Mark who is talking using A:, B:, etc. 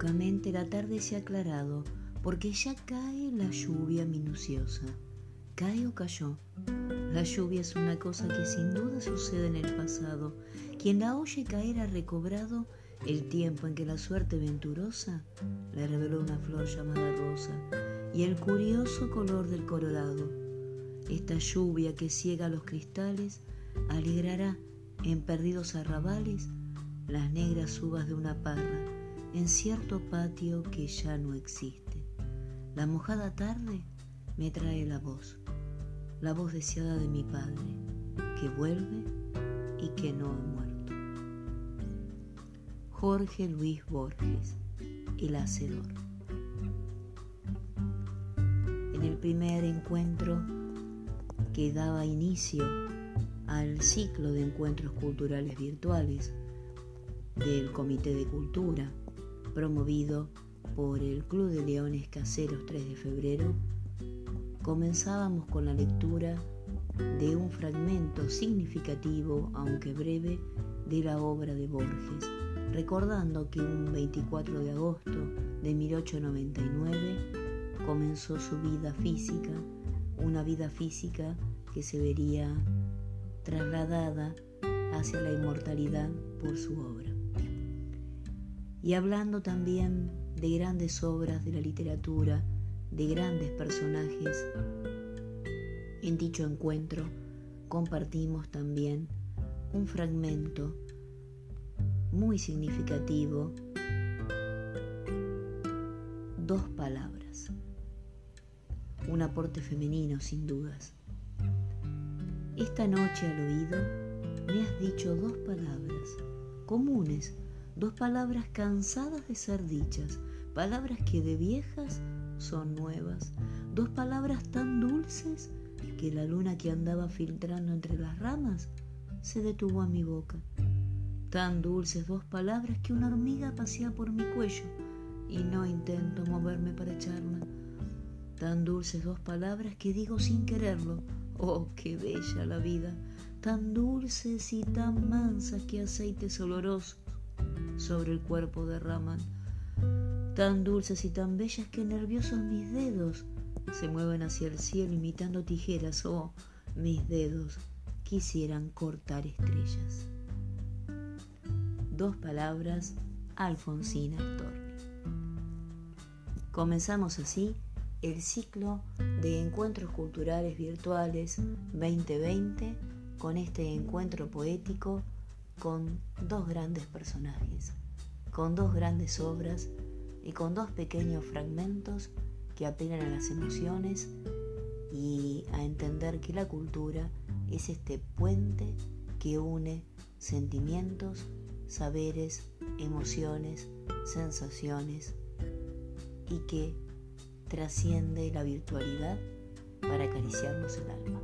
A: la tarde se ha aclarado porque ya cae la lluvia minuciosa. ¿Cae o cayó? La lluvia es una cosa que sin duda sucede en el pasado. Quien la oye caer ha recobrado el tiempo en que la suerte venturosa le reveló una flor llamada rosa y el curioso color del colorado. Esta lluvia que ciega los cristales alegrará en perdidos arrabales las negras uvas de una parra en cierto patio que ya no existe. La mojada tarde me trae la voz, la voz deseada de mi padre, que vuelve y que no ha muerto. Jorge Luis Borges, El Hacedor. En el primer encuentro que daba inicio al ciclo de encuentros culturales virtuales del Comité de Cultura, promovido por el Club de Leones Caseros 3 de febrero, comenzábamos con la lectura de un fragmento significativo, aunque breve, de la obra de Borges, recordando que un 24 de agosto de 1899 comenzó su vida física, una vida física que se vería trasladada hacia la inmortalidad por su obra. Y hablando también de grandes obras de la literatura, de grandes personajes, en dicho encuentro compartimos también un fragmento muy significativo, dos palabras, un aporte femenino sin dudas. Esta noche al oído me has dicho dos palabras comunes dos palabras cansadas de ser dichas, palabras que de viejas son nuevas, dos palabras tan dulces que la luna que andaba filtrando entre las ramas se detuvo a mi boca. Tan dulces dos palabras que una hormiga pasea por mi cuello y no intento moverme para echarla. Tan dulces dos palabras que digo sin quererlo. Oh, qué bella la vida. Tan dulces y tan mansas que aceites olorosos sobre el cuerpo derraman, tan dulces y tan bellas que nerviosos mis dedos se mueven hacia el cielo imitando tijeras, oh, mis dedos quisieran cortar estrellas. Dos palabras, Alfonsina Storni. Comenzamos así el ciclo de encuentros culturales virtuales 2020 con este encuentro poético con dos grandes personajes, con dos grandes obras y con dos pequeños fragmentos que apelan a las emociones y a entender que la cultura es este puente que une sentimientos, saberes, emociones, sensaciones y que trasciende la virtualidad para acariciarnos el alma.